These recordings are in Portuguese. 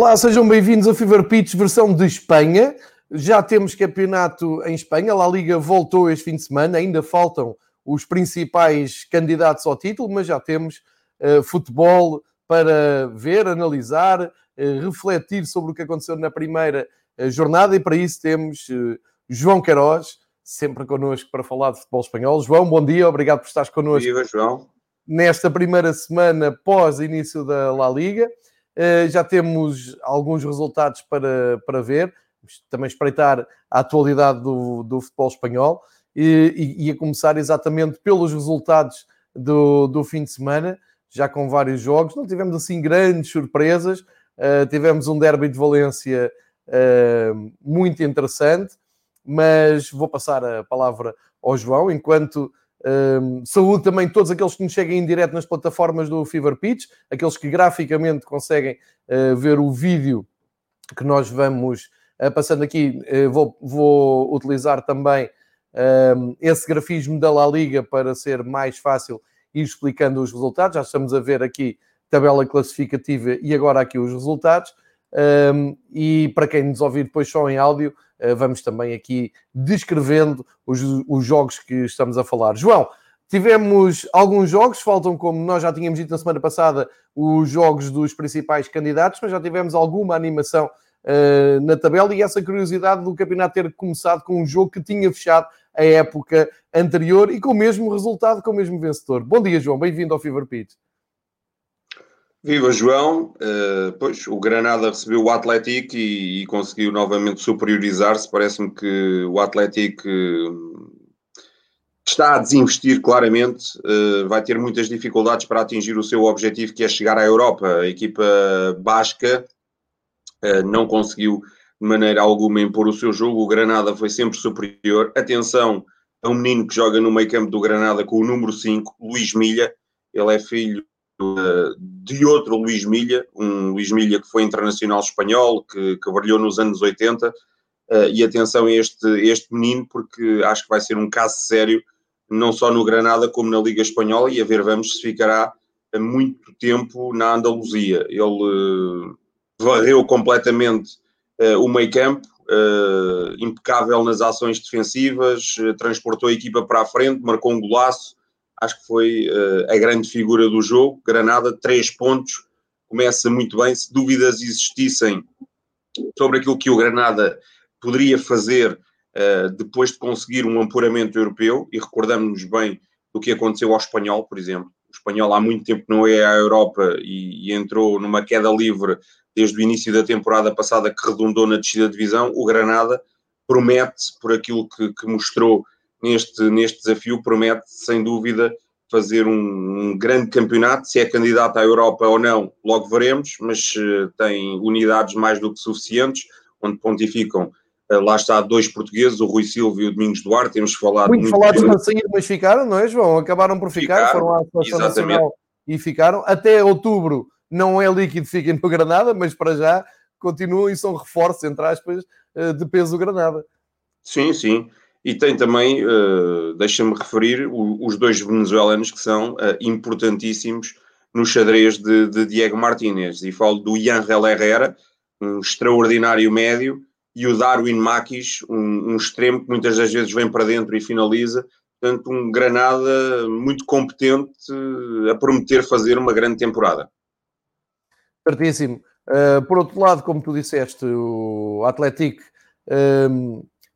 Olá, sejam bem-vindos a Fever Pitch versão de Espanha. Já temos campeonato em Espanha, a Liga voltou este fim de semana, ainda faltam os principais candidatos ao título, mas já temos uh, futebol para ver, analisar, uh, refletir sobre o que aconteceu na primeira uh, jornada e para isso temos João Queiroz, sempre connosco para falar de futebol espanhol. João, bom dia, obrigado por estares connosco. Viva, João. Nesta primeira semana pós início da La Liga. Uh, já temos alguns resultados para, para ver, também espreitar a atualidade do, do futebol espanhol e, e, e, a começar exatamente pelos resultados do, do fim de semana, já com vários jogos. Não tivemos assim grandes surpresas, uh, tivemos um derby de Valência uh, muito interessante, mas vou passar a palavra ao João, enquanto um, saúde também todos aqueles que nos cheguem em direto nas plataformas do Fever Pitch, aqueles que graficamente conseguem uh, ver o vídeo que nós vamos uh, passando aqui. Uh, vou, vou, utilizar também esse grafismo da La Liga para ser mais fácil ir explicando os resultados. Já estamos a ver aqui tabela classificativa e agora aqui os resultados. Um, e para quem nos ouvir depois só em áudio, uh, vamos também aqui descrevendo os, os jogos que estamos a falar. João, tivemos alguns jogos, faltam, como nós já tínhamos dito na semana passada, os jogos dos principais candidatos, mas já tivemos alguma animação uh, na tabela e essa curiosidade do campeonato ter começado com um jogo que tinha fechado a época anterior e com o mesmo resultado, com o mesmo vencedor. Bom dia, João, bem-vindo ao Fever Pitch. Viva João, uh, pois o Granada recebeu o Atlético e, e conseguiu novamente superiorizar-se. Parece-me que o Atlético uh, está a desinvestir claramente, uh, vai ter muitas dificuldades para atingir o seu objetivo, que é chegar à Europa. A equipa basca não conseguiu de maneira alguma impor o seu jogo. O Granada foi sempre superior. Atenção a um menino que joga no meio campo do Granada com o número 5, Luís Milha. Ele é filho de outro Luís Milha, um Luís Milha que foi internacional espanhol, que, que brilhou nos anos 80, uh, eh, e atenção a este, este menino, porque acho que vai ser um caso sério, não só no Granada como na Liga Espanhola, e a ver vamos se ficará muito tempo na Andaluzia. Ele uh, varreu completamente uh, o meio campo, impecável nas ações defensivas, transportou a equipa para a frente, marcou um golaço, acho que foi uh, a grande figura do jogo. Granada, três pontos, começa muito bem. Se dúvidas existissem sobre aquilo que o Granada poderia fazer uh, depois de conseguir um apuramento europeu, e recordamos-nos bem do que aconteceu ao Espanhol, por exemplo. O Espanhol há muito tempo não é à Europa e, e entrou numa queda livre desde o início da temporada passada que redundou na descida de divisão. O Granada promete, por aquilo que, que mostrou neste, neste desafio, promete sem dúvida fazer um, um, grande campeonato. Se é candidato à Europa ou não, logo veremos, mas uh, tem unidades mais do que suficientes, onde pontificam. Uh, lá está dois portugueses, o Rui Silva e o Domingos Duarte. Temos falado muito, muito falados para sair, mas ficaram, não é, João? Acabaram por ficar, ficaram, foram à Seleção Nacional e ficaram. Até outubro não é líquido, fiquem no Granada, mas para já continuam e são reforços, entre aspas, uh, de peso Granada. Sim, sim. E tem também, uh, deixa-me referir, o, os dois venezuelanos que são uh, importantíssimos no xadrez de, de, Diego Martínez. E falo do Yangel Herrera, um extraordinário médio, e o Darwin Maquis, um, um, extremo que muitas das vezes vem para dentro e finaliza. Portanto, um Granada muito competente uh, a prometer fazer uma grande temporada. Certíssimo. por outro lado, como tu disseste, o Atlético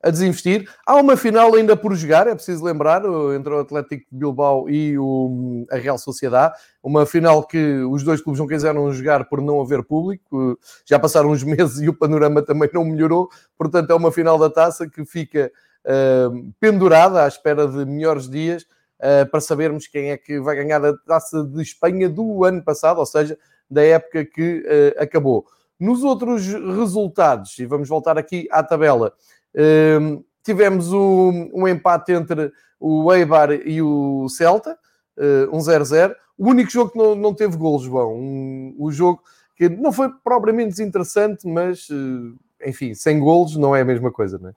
a desinvestir. Há uma final ainda por jogar, é preciso lembrar, entre o Atlético de Bilbao e o, a Real Sociedade. Uma final que os dois clubes não quiseram jogar por não haver público. Já passaram uns meses e o panorama também não melhorou. Portanto, é uma final da taça que fica uh, pendurada à espera de melhores dias uh, para sabermos quem é que vai ganhar a taça de Espanha do ano passado, ou seja, da época que uh, acabou. Nos outros resultados, e vamos voltar aqui à tabela, um, tivemos um, um, empate entre o Eibar e o Celta, uh, um 0-0. O único jogo que não, não teve golos, João. Um, o jogo que não foi propriamente desinteressante, mas, uh, enfim, sem golos não é a mesma coisa, não é?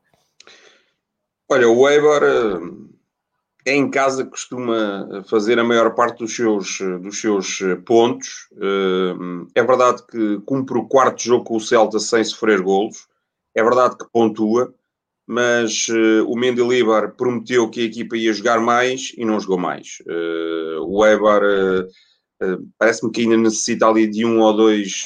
Olha, o Eibar é em casa costuma fazer a maior parte dos seus, dos seus pontos. É verdade que cumpre o quarto jogo com o Celta sem sofrer golos. É verdade que pontua, mas o Mendilibar prometeu que a equipa ia jogar mais e não jogou mais. O Eibar parece-me que ainda necessita ali de um ou dois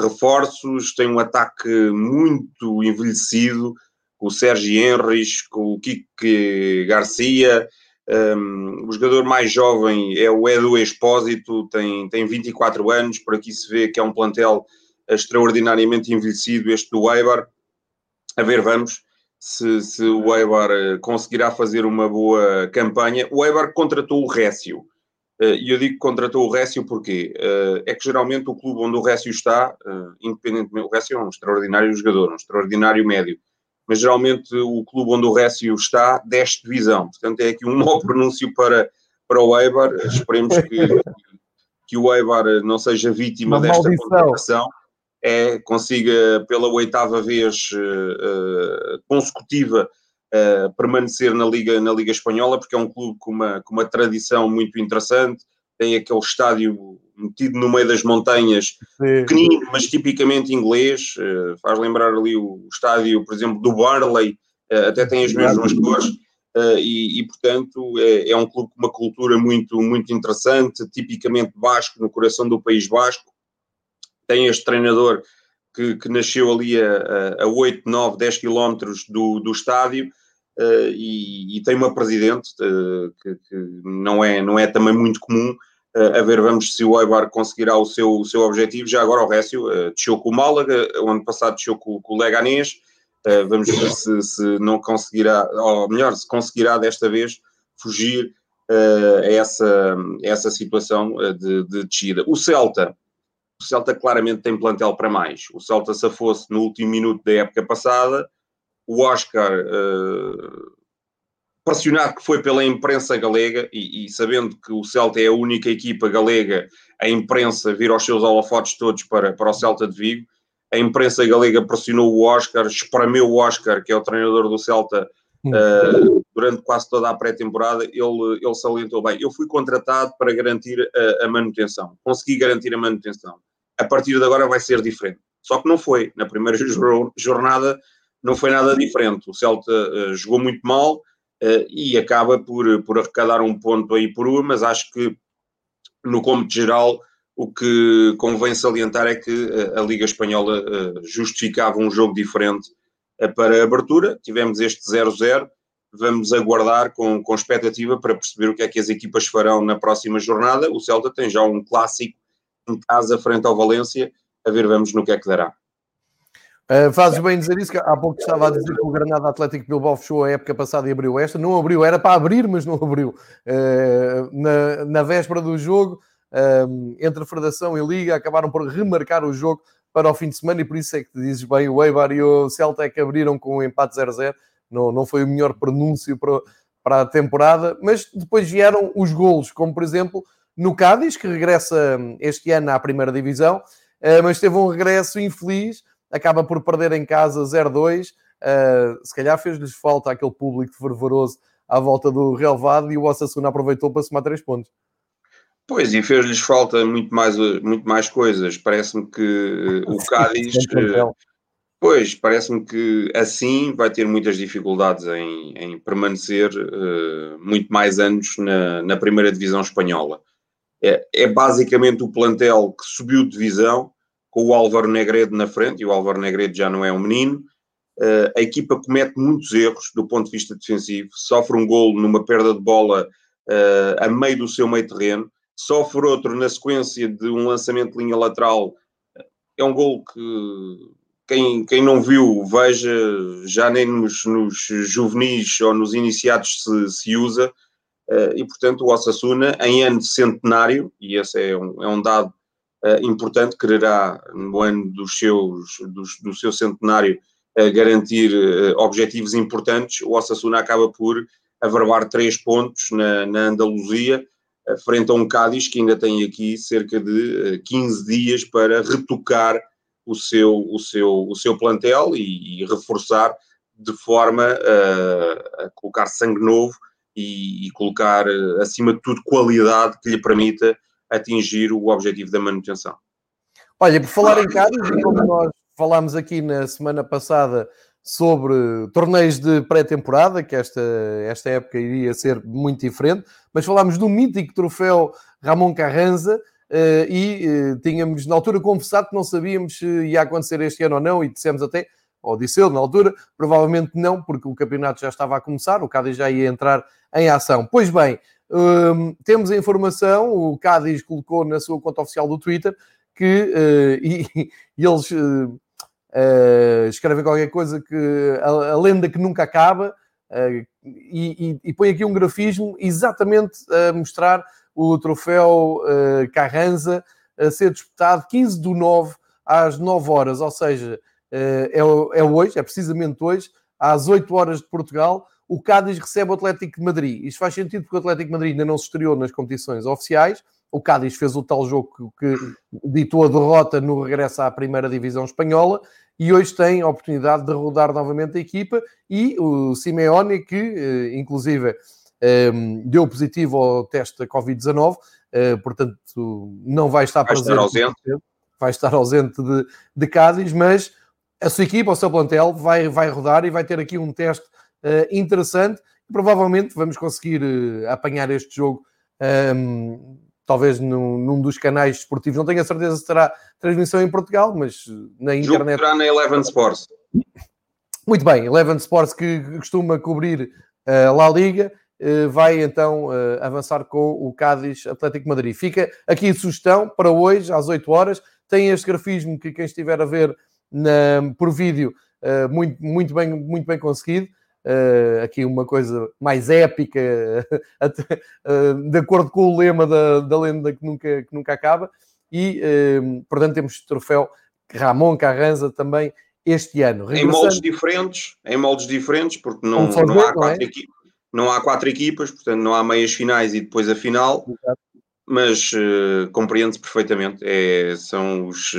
reforços. Tem um ataque muito envelhecido com o Sérgio Henrys, com o Kike Garcia, um, o jogador mais jovem é o Edu Expósito, tem, tem 24 anos, por aqui se vê que é um plantel extraordinariamente envelhecido, este do Eibar. A ver, vamos se, se o Eibar eh, conseguirá fazer uma boa campanha. O Eibar contratou o Récio. Eh, e eu digo que contratou o Récio porque uh, é que geralmente o clube onde o Récio está, independentemente, o Récio é um extraordinário jogador, um extraordinário médio mas geralmente o clube onde o Récio está desce divisão. Portanto, é aqui um mau pronúncio para, para o Eibar. Esperemos que, que o Eibar não seja vítima Uma desta contratação. É, consiga pela oitava vez uh, consecutiva uh, permanecer na Liga, na Liga Espanhola, porque é um clube com uma, com uma tradição muito interessante, tem aquele estádio metido no meio das montanhas, Sim. pequenino, mas tipicamente inglês, faz lembrar ali o estádio, por exemplo, do Barley, até tem as mesmas cores, e, e, portanto é, é, um clube com uma cultura muito, muito interessante, tipicamente basco, no coração do País Basco. Tem este treinador que, que nasceu ali a, a 8, 9, 10 quilómetros do, do estádio, e, e, tem uma presidente que, que, não, é, não é também muito comum, a ver, vamos se o Eibar conseguirá o seu, o seu objetivo. Já agora o Récio uh, desceu com o Málaga, o ano passado desceu com, com o Leganés. Uh, vamos ver se, se, não conseguirá, ou melhor, se conseguirá desta vez fugir uh, a, essa, a essa situação de, de descida. O Celta, o Celta claramente tem plantel para mais. O Celta se fosse no último minuto da época passada, o Oscar pressionado que foi pela imprensa galega e, e, sabendo que o Celta é a única equipa galega, a imprensa vira os seus holofotes todos para, para o Celta de Vigo. A imprensa galega pressionou o Oscar, espremeu o Oscar, que é o treinador do Celta, uh, durante quase toda a pré-temporada. Ele, ele salientou bem: eu fui contratado para garantir a, a manutenção, consegui garantir a manutenção. A partir de agora vai ser diferente. Só que não foi. Na primeira jornada não foi nada diferente. O Celta uh, jogou muito mal, uh, e acaba por, por arrecadar um ponto aí por uma, mas acho que no cômputo geral o que convém salientar é que eh, a Liga Espanhola justificava um jogo diferente para a abertura. Tivemos este 0-0. Vamos aguardar com, com expectativa para perceber o que é que as equipas farão na próxima jornada. O Celta tem já um clássico em casa frente ao Valência. A ver, vamos no que é que dará. Uh, fazes bem dizer isso, que há pouco estava a dizer que o Granada Atlético Bilbao fechou a época passada e abriu esta. Não abriu, era para abrir, mas não abriu. Uh, na, na véspera do jogo, uh, entre Federação e Liga, acabaram por remarcar o jogo para o fim de semana e por isso é que dizes bem, o Eibar e o Celta é que abriram com um empate 0-0. Não, não foi o melhor pronúncio para, para a temporada, mas depois vieram os golos, como por exemplo no Cádiz, que regressa este ano à primeira divisão, mas teve um regresso infeliz acaba por perder em casa 0-2. Uh, ah, se calhar fez-lhes falta aquele público fervoroso à volta do relevado e o Osasuna aproveitou para somar três pontos. Pois, e fez-lhes falta muito mais, muito mais coisas. Parece-me que o Cádiz. Eh, pois, parece-me que assim vai ter muitas dificuldades em, em permanecer uh, muito mais anos na, na primeira divisão espanhola. É, é basicamente o plantel que subiu de divisão com o Álvaro Negredo na frente, e o Álvaro Negredo já não é um menino, Uh, a equipa comete muitos erros do ponto de vista defensivo, sofre um gol numa perda de bola uh, a meio do seu meio terreno, sofre outro na sequência de um lançamento de linha lateral. É um gol que quem, quem não viu, veja, já nem nos, nos juvenis ou nos iniciados se, se usa. Uh, e portanto, o Osasuna, em ano de centenário, e esse é um, é um dado importante, quererá no ano dos seus, dos, do seu centenário garantir uh, objetivos importantes, o Osasuna acaba por averbar três pontos na, na Andaluzia, uh, frente a um Cádiz que ainda tem aqui cerca de uh, eh, 15 dias para retocar o seu, o seu, o seu plantel e, e reforçar de forma a colocar sangue novo e, e colocar, acima de tudo, qualidade que lhe permita atingir o objetivo da manutenção. Olha, por falar em Cádiz, como nós falámos aqui na semana passada sobre torneios de pré-temporada, que esta, esta época iria ser muito diferente, mas falámos do mítico troféu Ramon Carranza uh, e uh, tínhamos na altura confessado que não sabíamos se ia acontecer este ano ou não, e dissemos até, ou disse ele na altura, provavelmente não, porque o campeonato já estava a começar, o Cádiz já ia entrar em ação. Pois bem, um, temos a informação, o Cádiz colocou na sua conta oficial do Twitter que, uh, e, e, eles uh, escrevem qualquer coisa que a, a, lenda que nunca acaba uh, e, e, e, põe aqui um grafismo exatamente a mostrar o troféu uh, Carranza a ser disputado 15 do 9 às 9 horas, ou seja, é, é hoje, é precisamente hoje, às 8 horas de Portugal, o Cádiz recebe o Atlético de Madrid. Isto faz sentido porque o Atlético de Madrid ainda não se estreou nas competições oficiais. O Cádiz fez o tal jogo que, que ditou a derrota no regresso à primeira divisão espanhola e hoje tem a oportunidade de rodar novamente a equipa e o Simeone, que eh, inclusive ehm, deu positivo ao teste da Covid-19, eh, portanto não vai estar vai presente. Estar ausente. Vai estar ausente de, de Cádiz, mas a sua equipa, o seu plantel, vai, vai rodar e vai ter aqui um teste uh, interessante. Provavelmente vamos conseguir uh, apanhar este jogo um, ehm, talvez num, num, dos canais esportivos. Não tenho a certeza se terá transmissão em Portugal, mas na internet. Jogo na Eleven Sports. Muito bem, Eleven Sports que costuma cobrir a uh, eh, La Liga. Uh, vai então avançar com o Cádiz Atlético Madrid. Fica aqui a sugestão para hoje, às 8 horas. Tem este grafismo que quem estiver a ver na, por vídeo, muito, muito, bem, muito bem conseguido. Uh, aqui uma coisa mais épica, uh, de acordo com o lema da, da lenda que nunca, que nunca acaba. E, uh, portanto, temos troféu Ramon Carranza também este ano. Regressando... Em moldes diferentes, em moldes diferentes, porque não, não, há quatro é? equipas, não há quatro equipas, portanto não há meias finais e depois a final. Exato. Mas compreende-se perfeitamente. É, são os,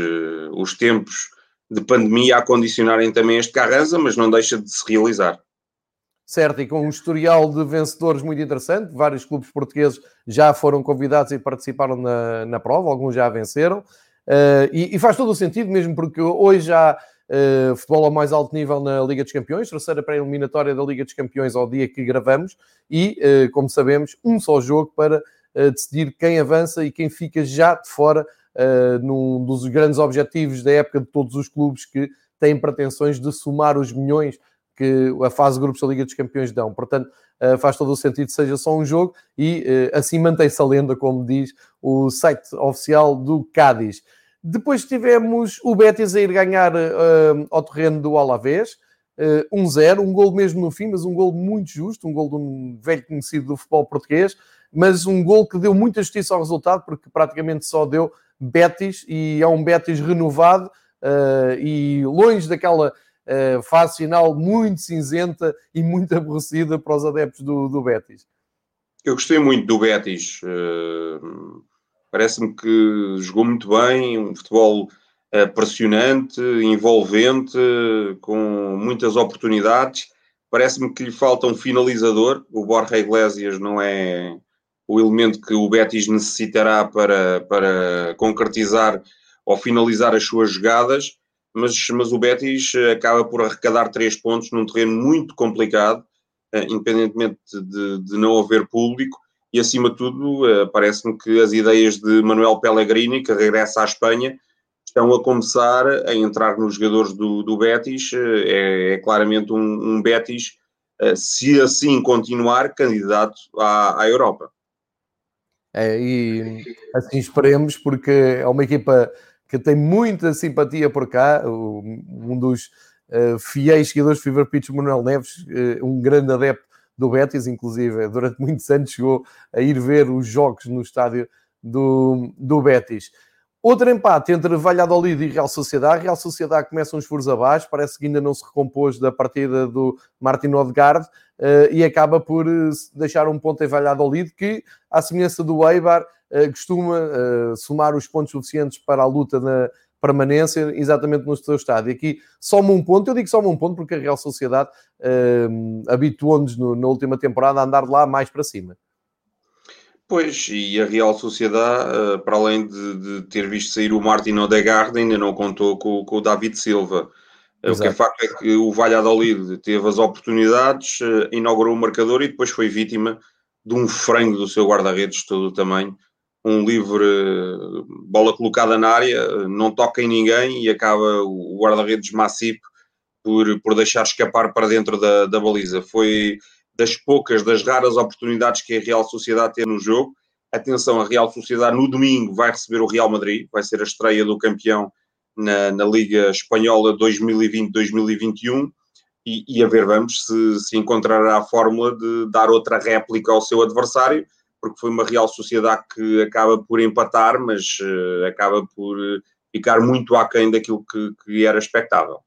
os tempos de pandemia a condicionarem também este Carranza, mas não deixa de se realizar certo? E com um historial de vencedores muito interessante. Vários clubes portugueses já foram convidados e participaram na, na prova, alguns já venceram. Uh, e, e, faz todo o sentido, mesmo porque hoje há uh, futebol ao mais alto nível na Liga dos Campeões, terceira pré-eliminatória da Liga dos Campeões ao dia que gravamos, e, uh, como sabemos, um só jogo para decidir quem avança e quem fica já de fora num dos grandes objetivos da época de todos os clubes que têm pretensões de somar os milhões que a fase de grupos da Liga dos Campeões dão. Portanto, eh, faz todo o sentido que seja só um jogo e eh, assim mantém-se a lenda, como diz o site oficial do Cádiz. Depois tivemos o Betis a ir ganhar uh, ao terreno do Alavés, uh, 1-0, um gol mesmo no fim, mas um gol muito justo, um gol de um velho conhecido do futebol português, mas um gol que deu muita justiça ao resultado, porque praticamente só deu Betis, e é um Betis renovado, uh, e longe daquela uh, fase final muito cinzenta e muito aborrecida para os adeptos do, do Betis. Eu gostei muito do Betis. Uh, Parece-me que jogou muito bem, um futebol pressionante, envolvente, com muitas oportunidades. Parece-me que lhe falta um finalizador. O Borja Iglesias não é o elemento que o Betis necessitará para, para concretizar ou finalizar as suas jogadas mas, mas o Betis eh, acaba por arrecadar três pontos num terreno muito complicado, eh, independentemente de, de não haver público, e acima de tudo, eh, parece-me que as ideias de Manuel Pellegrini, que regressa à Espanha, estão a começar a entrar nos jogadores do, do Betis. É, é claramente um, um Betis, se assim continuar, candidato à, à Europa. É, e assim esperemos, porque é uma equipa que tem muita simpatia por cá. Um dos uh, fiéis seguidores de Fever Pitch, Manuel Neves, uh, um grande adepto do Betis, inclusive, durante muitos anos chegou a ir ver os jogos no estádio do, do Betis. Outro empate entre Valladolid e Real Sociedade. Real Sociedade começa uns furos abaixo, parece que ainda não se recompôs da partida do Martin Odegaard uh, e acaba por uh, deixar um ponto em Valladolid que, à semelhança do Eibar, uh, costuma somar os pontos suficientes para a luta na permanência exatamente no seu estádio. Aqui soma um ponto, eu digo soma um ponto porque a Real Sociedade habituou-nos na última temporada a andar lá mais para cima. Pois, e a Real Sociedade, eh, para além de, de ter visto sair o Martin Odegaard, ainda não contou com, com o David Silva. Exato. O que é facto é que o Valladolid teve as oportunidades, eh, inaugurou o marcador e depois foi vítima de um frango do seu guarda-redes de todo o tamanho. Um livre, bola colocada na área, não toca em ninguém e acaba o guarda-redes maciço por, por deixar escapar para dentro da, da baliza. Foi das poucas, das raras oportunidades que a Real Sociedade tem no jogo. Atenção, a Real Sociedade no domingo vai receber o Real Madrid, vai ser a estreia do campeão na, na Liga Espanhola 2020-2021 e, e, a ver vamos se, se encontrará a fórmula de dar outra réplica ao seu adversário, porque foi uma Real Sociedade que acaba por empatar, mas uh, acaba por ficar muito aquém daquilo que, que era expectável.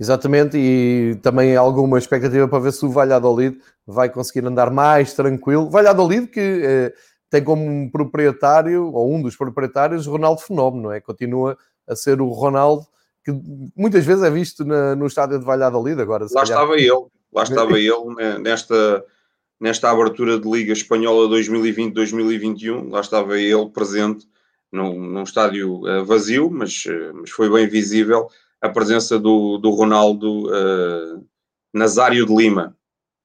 Exatamente, e também alguma expectativa para ver se o Valladolid vai conseguir andar mais tranquilo. Valladolid que eh, tem como proprietário, ou um dos proprietários, Ronaldo Fenómeno, não é? Continua a ser o Ronaldo que muitas vezes é visto na, no estádio de Valladolid agora. Lá calhar... estava ele, lá estava ele nesta, nesta abertura de Liga Espanhola 2020-2021, lá estava ele presente num, num estádio uh, vazio, mas, uh, mas foi bem visível a presença do, do Ronaldo uh, Nazário de Lima.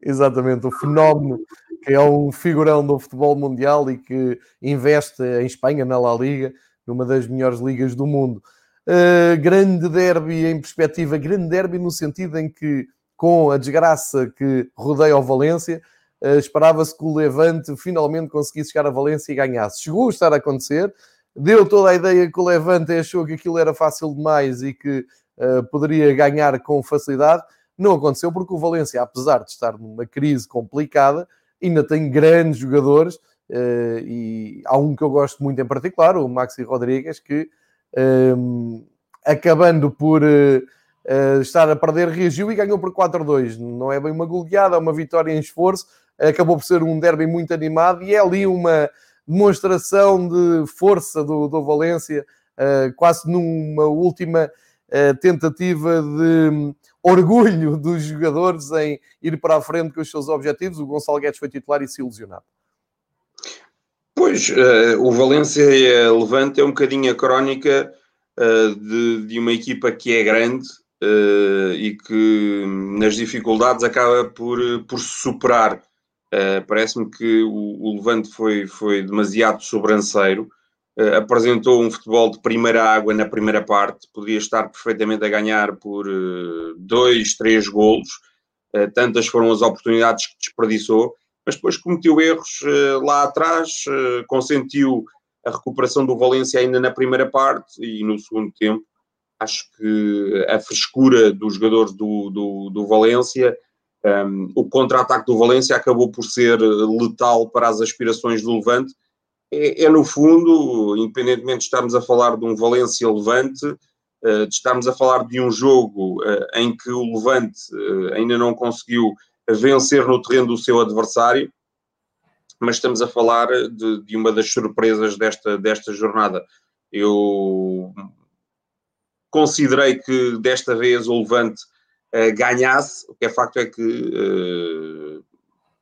Exatamente, o fenómeno que é um figurão do futebol mundial e que investe em Espanha, na La Liga, numa das melhores ligas do mundo. Uh, grande derby em perspectiva, grande derby no sentido em que, com a desgraça que rodeia o Valência, uh, esperava-se que o Levante finalmente conseguisse chegar a Valência e ganhasse. Chegou a estar a acontecer, deu toda a ideia que o Levante achou que aquilo era fácil demais e que poderia ganhar com facilidade. Não aconteceu porque o Valência, apesar de estar numa crise complicada, ainda tem grandes jogadores uh, e há um que eu gosto muito em particular, o Maxi Rodrigues, que ehm, acabando por uh, estar a perder, reagiu e ganhou por 4-2. Não é bem uma goleada, é uma vitória em esforço. Acabou por ser um derby muito animado e é ali uma demonstração de força do, do Valência, quase numa última tentativa de hum, orgulho dos jogadores em ir para a frente com os seus objetivos. O Gonçalo Guedes foi titular e se ilusionado. Pois, uh, o Valência Levante é um bocadinho a crónica uh, de, de, uma equipa que é grande uh, e que hum, nas dificuldades acaba por, por se superar. Parece-me que o, o, Levante foi, foi demasiado sobranceiro uh, apresentou um futebol de primeira água na primeira parte, podia estar perfeitamente a ganhar por uh, dois, três golos, uh, tantas foram as oportunidades que desperdiçou, mas depois cometeu erros lá atrás, consentiu a recuperação do Valência ainda na primeira parte e no segundo tempo. Acho que a frescura dos jogadores do, do, do Valência um, ehm, o contra-ataque do Valência acabou por ser letal para as aspirações do Levante é, é, no fundo, independentemente de estarmos a falar de um Valência Levante, uh, de estarmos a falar de um jogo uh, em que o Levante uh, ainda não conseguiu vencer no terreno do seu adversário, mas estamos a falar de, de uma das surpresas desta, desta jornada. Eu considerei que desta vez o Levante ganhasse, o que é facto é que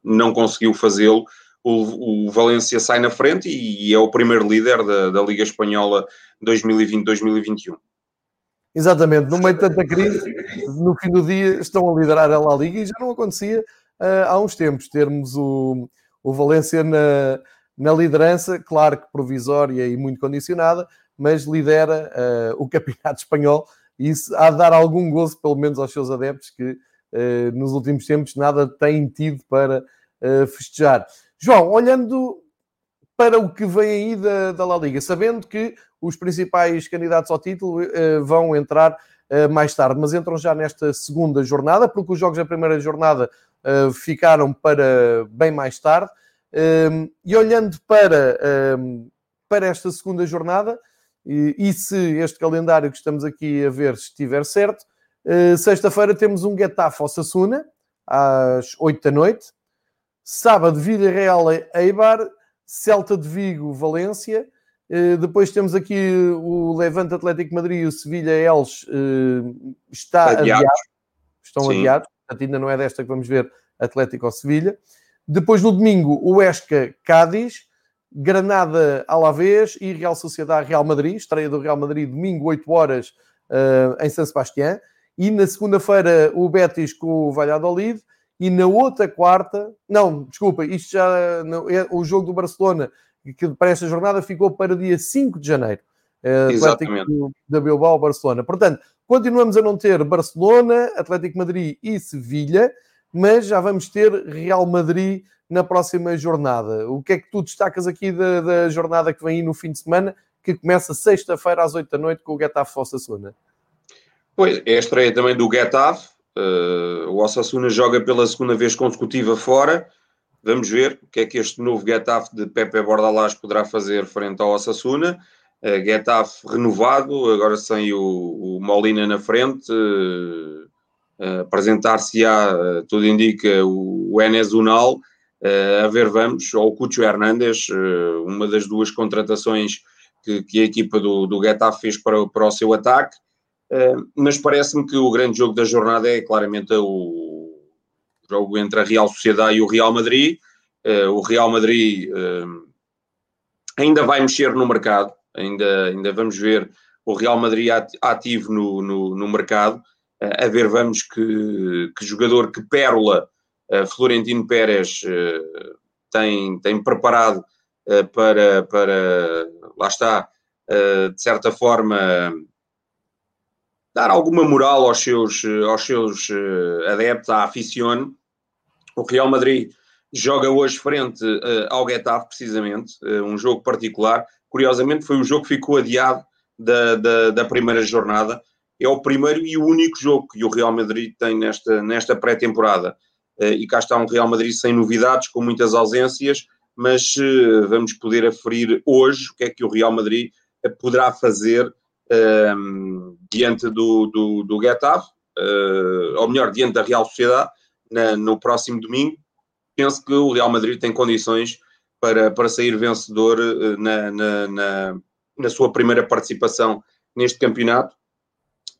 não conseguiu fazê-lo o, o Valência sai na frente e, e é o primeiro líder da, da Liga Espanhola 2020-2021. Exatamente, no meio de tanta crise, no fim do dia estão a liderar a La Liga e já não acontecia uh, há uns tempos termos o, o Valência na, na liderança, claro que provisória e muito condicionada, mas lidera uh, o campeonato espanhol e isso há de dar algum gozo, pelo menos aos seus adeptos, que uh, nos últimos tempos nada têm tido para festejar. João, olhando para o que vem aí da, da La Liga, sabendo que os principais candidatos ao título vão entrar mais tarde, mas entram já nesta segunda jornada, porque os jogos da primeira jornada ficaram para bem mais tarde. Um, e olhando para, um, para esta segunda jornada, e, e, se este calendário que estamos aqui a ver estiver certo, uh, sexta-feira temos um Getafe Osasuna, às 8 da noite. Sábado, Vila Real Eibar, Celta de Vigo, Valência. Uh, depois temos aqui o Levante Atlético Madrid e o Sevilha Eles uh, está adiado. adiado. Estão Sim. adiados, portanto ainda não é desta que vamos ver Atlético ou Sevilha. Depois no domingo, o Esca Cádiz, Granada Alavés e Real Sociedade Real Madrid, estreia do Real Madrid, domingo, 8 horas, uh, em São Sebastião. E na segunda-feira, o Betis com o Valladolid. E na outra quarta, não, desculpa, isto já, não, é o jogo do Barcelona, que para esta jornada ficou para dia 5 de janeiro. Uh, Atlético da Bilbao, Barcelona. Portanto, continuamos a não ter Barcelona, Atlético Madrid e Sevilha mas já vamos ter Real Madrid na próxima jornada. O que é que tu destacas aqui da, da jornada que vem aí no fim de semana, que começa sexta-feira às 8 da noite com o Getafe Osasuna? Pois, é a estreia também do Getafe. Uh, o Osasuna joga pela segunda vez consecutiva fora. Vamos ver o que é que este novo Getafe de Pepe Bordalás poderá fazer frente ao Osasuna. Uh, Getafe renovado, agora sem o, o Molina na frente. Uh, apresentar-se-á, uh, tudo indica, o, o Enes Unal, a ver vamos, ou o Cucho Hernandes, uma das duas contratações que, que, a equipa do, do Getafe fez para, para o seu ataque, mas parece-me que o grande jogo da jornada é claramente o jogo entre a Real Sociedade e o Real Madrid. o Real Madrid ainda vai mexer no mercado, ainda, ainda vamos ver o Real Madrid ativo no, no, no mercado a ver, vamos que, que jogador que Pérola, Florentino Pérez tem, tem preparado para, para, lá está, de certa forma, dar alguma moral aos seus, aos seus adeptos, à aficione. O Real Madrid joga hoje frente ao Getafe, precisamente, um jogo particular. Curiosamente, foi o jogo que ficou adiado da, da, da primeira jornada é o primeiro e o único jogo que o Real Madrid tem nesta, nesta pré-temporada. Eh, e cá está um Real Madrid sem novidades, com muitas ausências, mas eh, vamos poder aferir hoje o que é que o Real Madrid eh, poderá fazer um, ehm, diante do, do, do Getafe, uh, ou melhor, diante da Real Sociedade, na, no próximo domingo. Penso que o Real Madrid tem condições para, para sair vencedor na, na, na, na sua primeira participação neste campeonato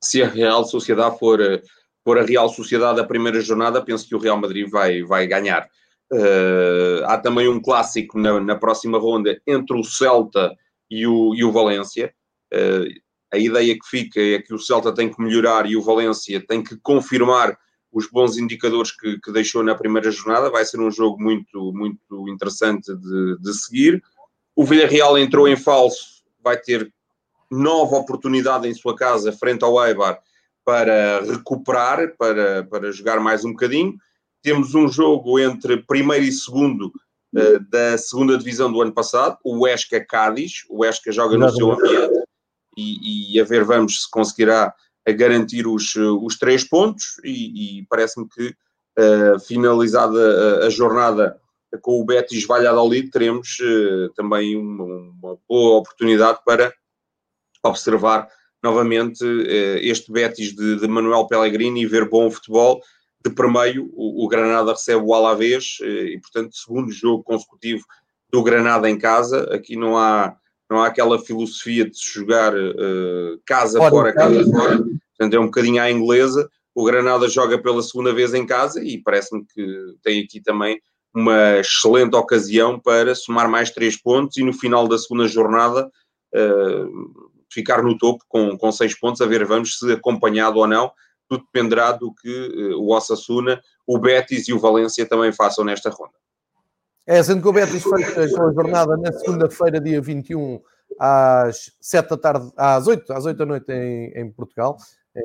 se a Real Sociedade for, eh, for a Real Sociedade da primeira jornada, penso que o Real Madrid vai, vai ganhar. Uh, há também um clássico na, na, próxima ronda entre o Celta e o, e o Valência. Uh, a ideia que fica é que o Celta tem que melhorar e o Valência tem que confirmar os bons indicadores que, que deixou na primeira jornada. Vai ser um jogo muito, muito interessante de, de seguir. O Villarreal entrou em falso, vai ter nova oportunidade em sua casa, frente ao Eibar, para recuperar, para, para jogar mais um bocadinho. Temos um jogo entre primeiro e segundo uh, da segunda divisão do ano passado, o Esca Cádiz. O Esca joga no seu ambiente e, e, a ver vamos se conseguirá garantir os, os três pontos e, e parece-me que uh, finalizada a, a, jornada com o Betis Valladolid teremos uh, também uma, uma boa oportunidade para observar novamente eh, este Betis de, de, Manuel Pellegrini e ver bom futebol. De primeiro, o, o Granada recebe o Alavés eh, e, portanto, segundo jogo consecutivo do Granada em casa. Aqui não há, não há aquela filosofia de se jogar uh, casa fora, fora casa fora. Portanto, é um bocadinho à inglesa. O Granada joga pela segunda vez em casa e parece-me que tem aqui também uma excelente ocasião para somar mais três pontos e no final da segunda jornada uh, ficar no topo com, com seis pontos, a ver, vamos se acompanhado ou não, tudo dependerá do que uh, o Osasuna, o Betis e o Valência também façam nesta ronda. É, sendo que o Betis fecha a sua jornada na segunda-feira, dia 21, às 7 da tarde, às 8, às 8 da noite em, em Portugal,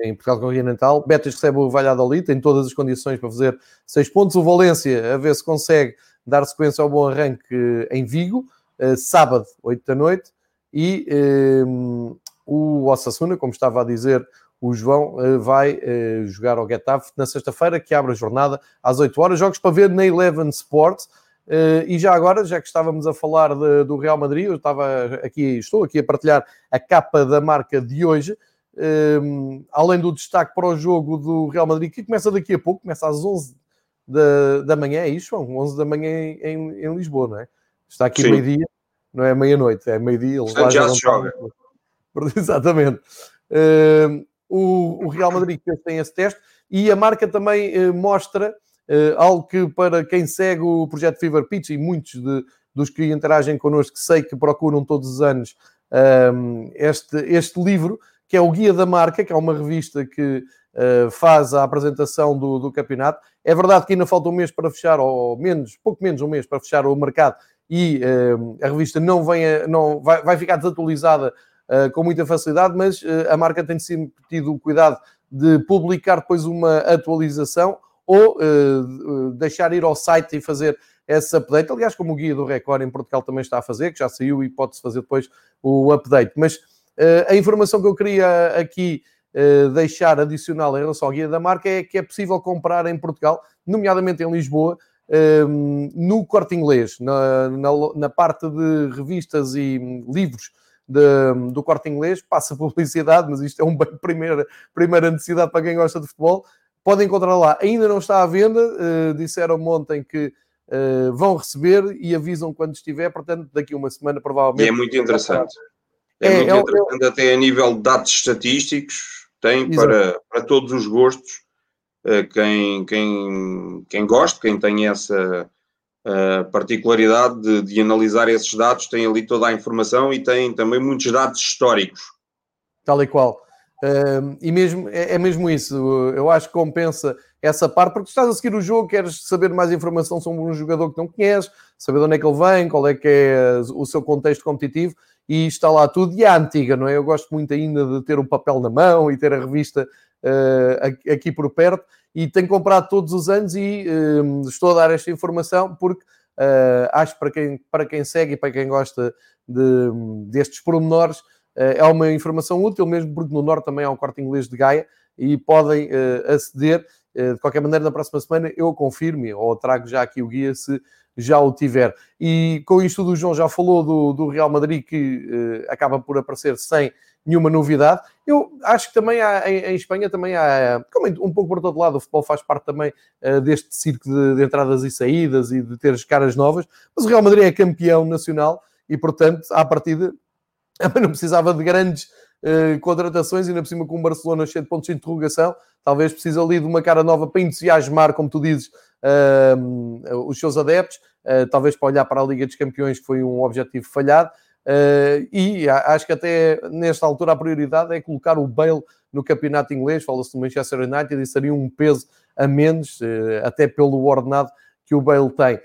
em Portugal Continental. Betis recebe o Valladolid, tem todas as condições para fazer 6 pontos. O Valência, a ver se consegue dar sequência ao bom arranque em Vigo, uh, sábado, 8 da noite. E um, o Osasuna, como estava a dizer o João, uh, vai uh, jogar ao Getafe na sexta-feira, que abre a jornada às 8 horas. Jogos para ver na Eleven Sports. Uh, e já agora, já que estávamos a falar de, do Real Madrid, eu estava aqui, estou aqui a partilhar a capa da marca de hoje. Uh, além do destaque para o jogo do Real Madrid, que começa daqui a pouco, começa às 11 da, da manhã, é isso, João? 11 da manhã em, em Lisboa, não é? Está aqui meio-dia, não é meia-noite, é meio-dia. Já, já se joga. Exatamente. Uh, o, o, Real Madrid tem esse teste e a marca também mostra Uh, algo que para quem segue o projeto Fever Pitch e muitos de, dos que interagem connosco sei que procuram todos os anos ehm, este, este livro, que é o Guia da Marca, que é uma revista que uh, faz a apresentação do, do, campeonato. É verdade que ainda falta um mês para fechar, ou menos, pouco menos um mês para fechar o mercado, e uh, a revista não, vem a, não vai, vai ficar desatualizada uh, com muita facilidade, mas a marca tem sempre tido o cuidado de publicar depois uma atualização ou uh, deixar ir ao site e fazer esse update. Aliás, como o guia do Record em Portugal também está a fazer, que já saiu e pode-se fazer depois o update. Mas uh, a informação que eu queria aqui uh, deixar adicional em relação ao guia da marca é que é possível comprar em Portugal, nomeadamente em Lisboa, no corte inglês, na, na, na, parte de revistas e livros de, do corte inglês, passa publicidade, mas isto é uma primeira, primeira necessidade para quem gosta de futebol. Podem encontrar lá. Ainda não está à venda. Uh, disseram ontem que uh, vão receber e avisam quando estiver. Portanto, daqui a uma semana, provavelmente. E é muito interessante. É, é muito é, interessante, é, até a nível de dados estatísticos. Tem para, para todos os gostos. Uh, quem, quem, quem gosta, quem tem essa particularidade de, de analisar esses dados, tem ali toda a informação e tem também muitos dados históricos. Tal e qual. Uh, e mesmo, é, é, mesmo isso, eu acho que compensa essa parte, porque estás a seguir o jogo, queres saber mais informação sobre um jogador que não conheces, saber de onde é que ele vem, qual é que é o seu contexto competitivo, e está lá tudo, e é antiga, não é? Eu gosto muito ainda de ter o papel na mão e ter a revista uh, aqui por perto, e tenho comprado todos os anos e uh, estou a dar esta informação porque uh, acho para quem, para quem segue e para quem gosta de, destes pormenores, é uma informação útil, mesmo porque no Norte também há um corte inglês de Gaia e podem uh, aceder. Uh, de qualquer maneira, na próxima semana eu confirmo ou trago já aqui o guia se já o tiver. E com isto o João já falou do, do Real Madrid que acaba por aparecer sem nenhuma novidade. Eu acho que também há, em, em Espanha também há, como um pouco por todo lado, o futebol faz parte também uh, deste circo de, de, entradas e saídas e de ter as caras novas, mas o Real Madrid é campeão nacional e, portanto, à partida não precisava de grandes uh, contratações, ainda por cima com o Barcelona cheio de pontos de interrogação, talvez precise ali de uma cara nova para entusiasmar, como tu dizes, uh, os seus adeptos, uh, talvez para olhar para a Liga dos Campeões, que foi um objetivo falhado, e acho que até nesta altura a prioridade é colocar o Bale no campeonato inglês, fala-se do Manchester United, e seria um peso a menos, até pelo ordenado que o Bale tem.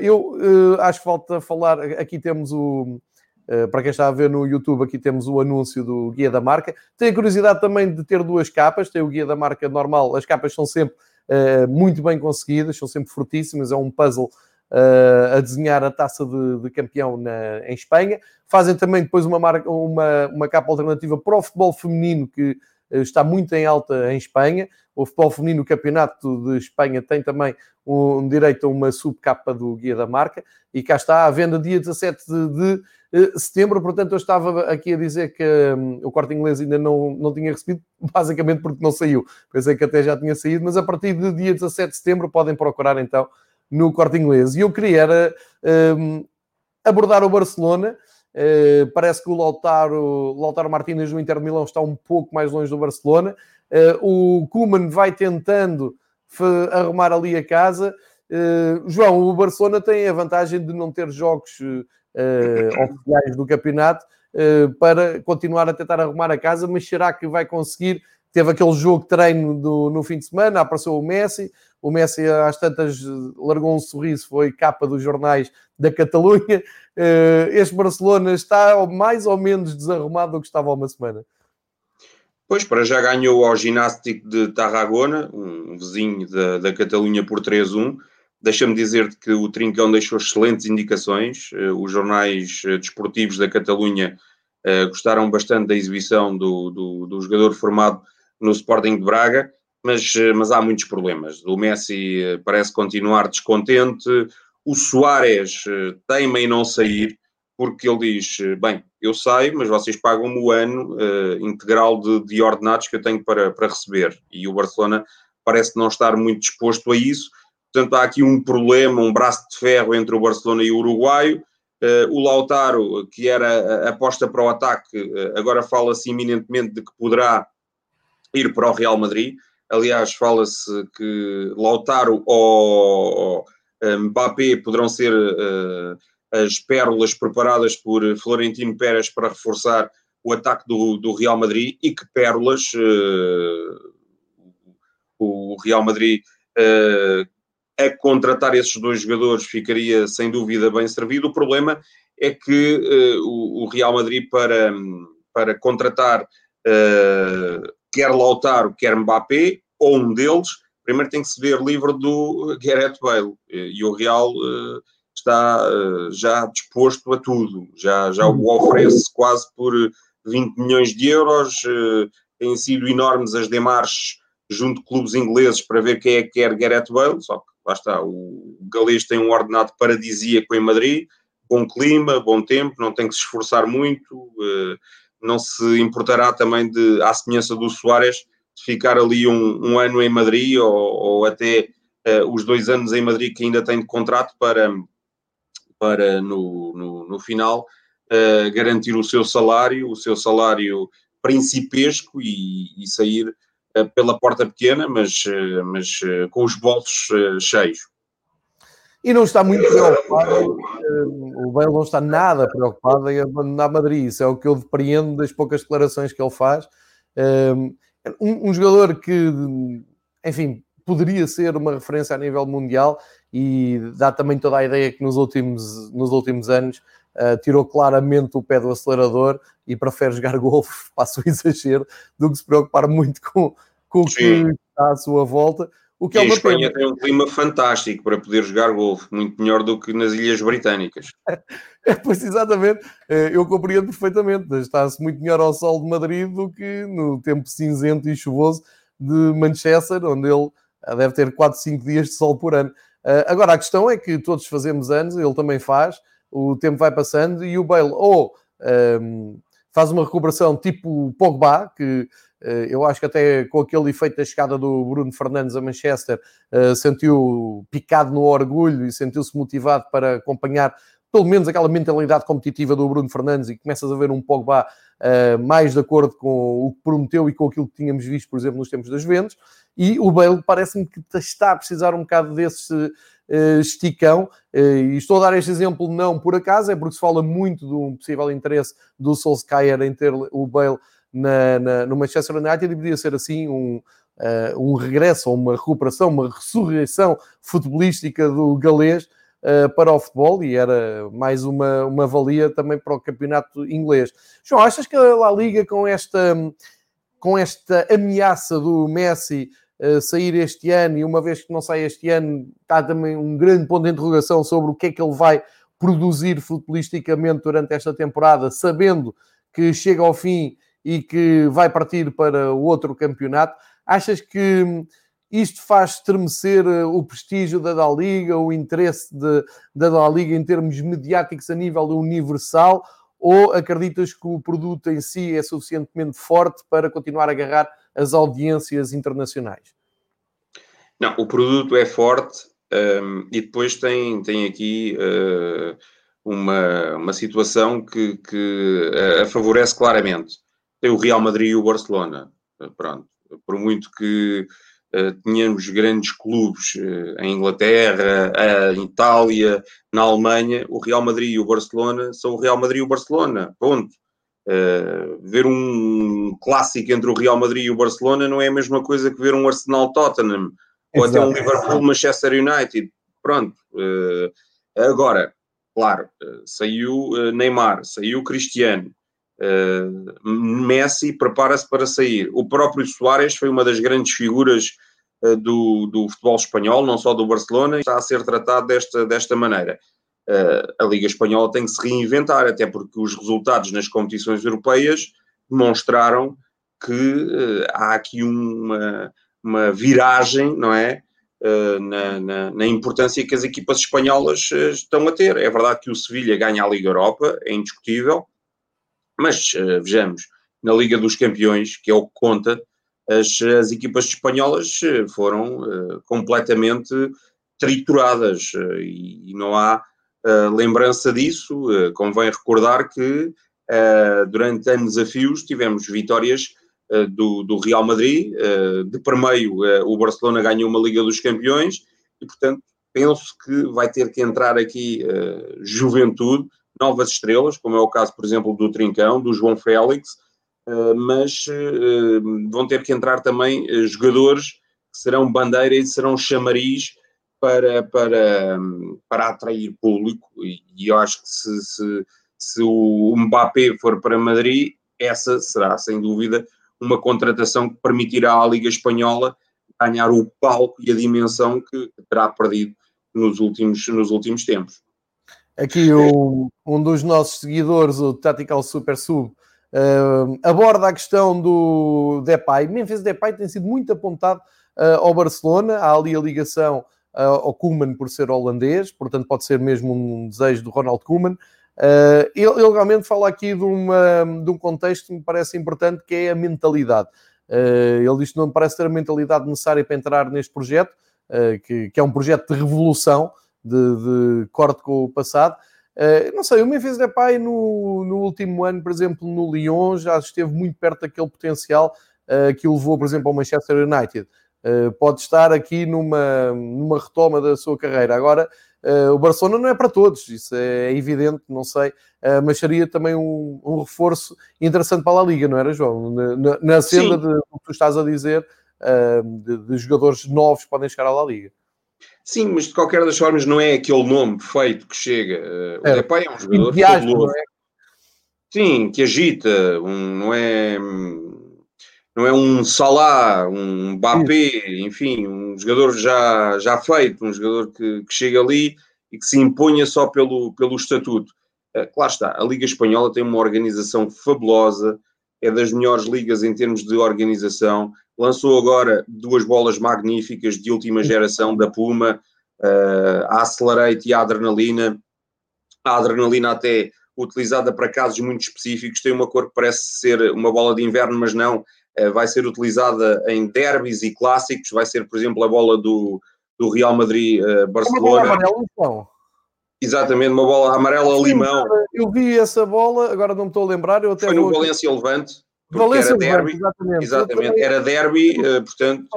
eu acho que falta falar, aqui temos o para quem está a ver no YouTube, aqui temos o anúncio do guia da marca. Tenho a curiosidade também de ter duas capas. Tem o guia da marca normal, as capas são sempre uh, muito bem conseguidas, são sempre fortíssimas. É um puzzle uh, a desenhar a taça de, de campeão na, em Espanha. Fazem também depois uma, marca, uma, uma capa alternativa para o futebol feminino que está muito em alta em Espanha. O futebol feminino, o campeonato de Espanha, tem também um direito a uma subcapa do Guia da Marca. E cá está, à venda dia 17 de, de eh, setembro. Portanto, eu estava aqui a dizer que um, o corte inglês ainda não, não tinha recebido, basicamente porque não saiu. Pensei que até já tinha saído, mas a partir de dia 17 de setembro podem procurar então no corte inglês. E eu queria era, um, abordar o Barcelona. Uh, parece que o Lautaro, Lautaro Martínez do Inter de Milão está um pouco mais longe do Barcelona. Uh, o Kuman vai tentando arrumar ali a casa. Uh, João, o Barcelona tem a vantagem de não ter jogos oficiais do campeonato para continuar a tentar arrumar a casa, mas será que vai conseguir teve aquele jogo de treino do, no fim de semana, apareceu o Messi, o Messi às tantas largou um sorriso, foi capa dos jornais da Catalunha. Este Barcelona está mais ou menos desarrumado do que estava há uma semana. Pois, para já ganhou ao Ginástico de Tarragona, um vizinho da, da Catalunha, por 3-1. Deixa-me dizer-te que o Trincão deixou excelentes indicações. Uh, os jornais uh, desportivos da Catalunha uh, gostaram bastante da exibição do, do, do, jogador formado no Sporting de Braga, mas, mas há muitos problemas. O Messi parece continuar descontente, o Soares teima em não sair, porque ele diz: bem, eu saio, mas vocês pagam-me o ano integral de, de ordenados que eu tenho para, para receber. E o Barcelona parece não estar muito disposto a isso Portanto, há aqui um problema, um braço de ferro entre o Barcelona e o Uruguaio. Uh, o Lautaro, que era aposta para o ataque, uh, agora fala-se iminentemente de que poderá ir para o Real Madrid. Aliás, fala-se que Lautaro ou uh, Mbappé poderão ser as pérolas preparadas por Florentino Pérez para reforçar o ataque do, do Real Madrid e que pérolas o Real Madrid a contratar esses dois jogadores ficaria sem dúvida bem servido. O problema é que uh, o, o, Real Madrid, para, para contratar uh, quer Lautaro, quer Mbappé, ou um deles, primeiro tem que se ver livre do Gareth Bale. E o Real uh, está já disposto a tudo, já, já o oferece quase por 20 milhões de euros. têm sido enormes as demarches junto de clubes ingleses para ver quem é que quer Gareth Bale, só que lá está, o galês tem um ordenado paradisíaco em Madrid, bom clima, bom tempo, não tem que se esforçar muito, eh, não se importará também de, à semelhança do Soares, de ficar ali um, um ano em Madrid ou, ou até uh, os dois anos em Madrid que ainda tem de contrato para, para no, no, no final uh, garantir o seu salário, o seu salário principesco e, e sair pela porta pequena, mas, eh, mas eh, com os bolsos cheios. E não está muito preocupado, o Bale não está nada preocupado em abandonar Madrid, isso é o que eu depreendo das poucas declarações que ele faz. Um, um jogador que, enfim, poderia ser uma referência a nível mundial e dá também toda a ideia que nos últimos, nos últimos anos uh, tirou claramente o pé do acelerador e prefere jogar golfe, passo o exagero, do que se preocupar muito com, com o que está à sua volta. O que e é uma a Espanha pena. tem um clima fantástico para poder jogar golfe, muito melhor do que nas Ilhas Britânicas. É, pois exatamente, eh, eu compreendo perfeitamente. Está-se muito melhor ao sol de Madrid do que no tempo cinzento e chuvoso de Manchester, onde ele eh, deve ter 4, 5 dias de sol por ano. Agora, a questão é que todos fazemos anos, ele também faz, o tempo vai passando e o Bale ou um, faz uma recuperação tipo Pogba, que uh, eu acho que até com aquele efeito da chegada do Bruno Fernandes a Manchester uh, sentiu picado no orgulho e sentiu-se motivado para acompanhar pelo menos aquela mentalidade competitiva do Bruno Fernandes e começas a ver um Pogba uh, mais de acordo com o que prometeu e com aquilo que tínhamos visto, por exemplo, nos tempos das Juventus. E o Bale parece-me que está a precisar um bocado desse esticão. Uh, e estou a dar este exemplo não por acaso, é porque se fala muito de um possível interesse do Solskjaer em ter o Bale na, na, no Manchester United e podia ser assim um, uh, um regresso, uma recuperação, uma ressurreição futebolística do galês para o futebol e era mais uma, uma valia também para o campeonato inglês. João, achas que a La Liga com esta, com esta ameaça do Messi sair este ano, e uma vez que não sai este ano, está também um grande ponto de interrogação sobre o que é que ele vai produzir futbolisticamente durante esta temporada, sabendo que chega ao fim e que vai partir para o outro campeonato. Achas que isto faz estremecer eh, o prestígio da Da Liga, o interesse de, da Da Liga em termos mediáticos a nível universal? Ou acreditas que o produto em si é suficientemente forte para continuar a agarrar as audiências internacionais? Não, o produto é forte um, e depois tem, tem aqui uh, uma, uma situação que, que a favorece claramente. Tem o Real Madrid e o Barcelona. Pronto. Por muito que uh, grandes clubes uh, em Inglaterra, em Itália, na Alemanha, o Real Madrid e o Barcelona são o Real Madrid e o Barcelona. Ponto. Uh, ver um clássico entre o Real Madrid e o Barcelona não é a mesma coisa que ver um Arsenal Tottenham ou até um Liverpool Manchester United. Pronto. Uh, agora, claro, uh, saiu Neymar, saiu Cristiano, Messi prepara-se para sair. O próprio Soares foi uma das grandes figuras do, do futebol espanhol, não só do Barcelona, está a ser tratado desta, desta maneira. Eh, a Liga Espanhola tem que se reinventar, até porque os resultados nas competições europeias demonstraram que uh, há aqui uma, uma viragem, não é? Uh, na, na, na, importância que as equipas espanholas uh, estão a ter. É verdade que o Sevilha ganha a Liga Europa, é indiscutível, mas vejamos, na Liga dos Campeões, que é o que conta, as, as equipas espanholas foram completamente trituradas e não há lembrança disso, uh, convém recordar que uh, durante anos a fios tivemos vitórias do, do, Real Madrid, de primeiro o Barcelona ganhou uma Liga dos Campeões e, portanto, penso que vai ter que entrar aqui juventude, novas estrelas, como é o caso, por exemplo, do Trincão, do João Félix, mas vão ter que entrar também jogadores que serão bandeira e serão chamariz para, para, para atrair público e, e eu acho que se, se, se o Mbappé for para Madrid, essa será sem dúvida uma contratação que permitirá à Liga Espanhola ganhar o palco e a dimensão que terá perdido nos últimos, nos últimos tempos. Aqui um, um dos nossos seguidores, o Tactical Super Sub, uh, aborda a questão do Depay. Memphis Depay tem sido muito apontado uh, ao Barcelona, há ali a ligação ao Koeman por ser holandês, portanto pode ser mesmo um desejo do Ronald Koeman. Uh, ele, ele, realmente fala aqui de, uma, de, um contexto que me parece importante, que é a mentalidade. Uh, ele diz que não me parece ter a mentalidade necessária para entrar neste projeto, uh, que, que, é um projeto de revolução, de, de corte com o passado. não sei, o Memphis Depay no, no último ano, por exemplo, no Lyon, já esteve muito perto daquele potencial que o levou, por exemplo, ao Manchester United. Eh, pode estar aqui numa, numa retoma da sua carreira. Agora, uh, o Barcelona não é para todos, isso é evidente, não sei, uh, mas seria também um, um, reforço interessante para a Liga, não era, João? Na, na senda de, o que tu estás a dizer, de, de, jogadores novos que podem chegar à La Liga. Sim, mas de qualquer das formas não é aquele nome perfeito que chega. O é. Depay é um jogador viagem, é? Sim, que agita, um, não é não é um Salah, um Mbappé, enfim, um jogador já, já feito, um jogador que, que chega ali e que se imponha só pelo, pelo estatuto. Uh, claro está, a Liga Espanhola tem uma organização fabulosa, é das melhores ligas em termos de organização. Lançou agora duas bolas magníficas de última geração da Puma, uh, a Accelerate e a Adrenalina. A Adrenalina até utilizada para casos muito específicos, tem uma cor que parece ser uma bola de inverno, mas não, eh, vai ser utilizada em derbys e clássicos, vai ser, por exemplo, a bola do, do Real Madrid-Barcelona. Uh, amarela, então. Exatamente, uma bola amarela limão. Eu vi essa bola, agora não me estou a lembrar. Eu até Foi no Valência Levante. Valência era derby, exatamente. exatamente. Era derby, uh, portanto,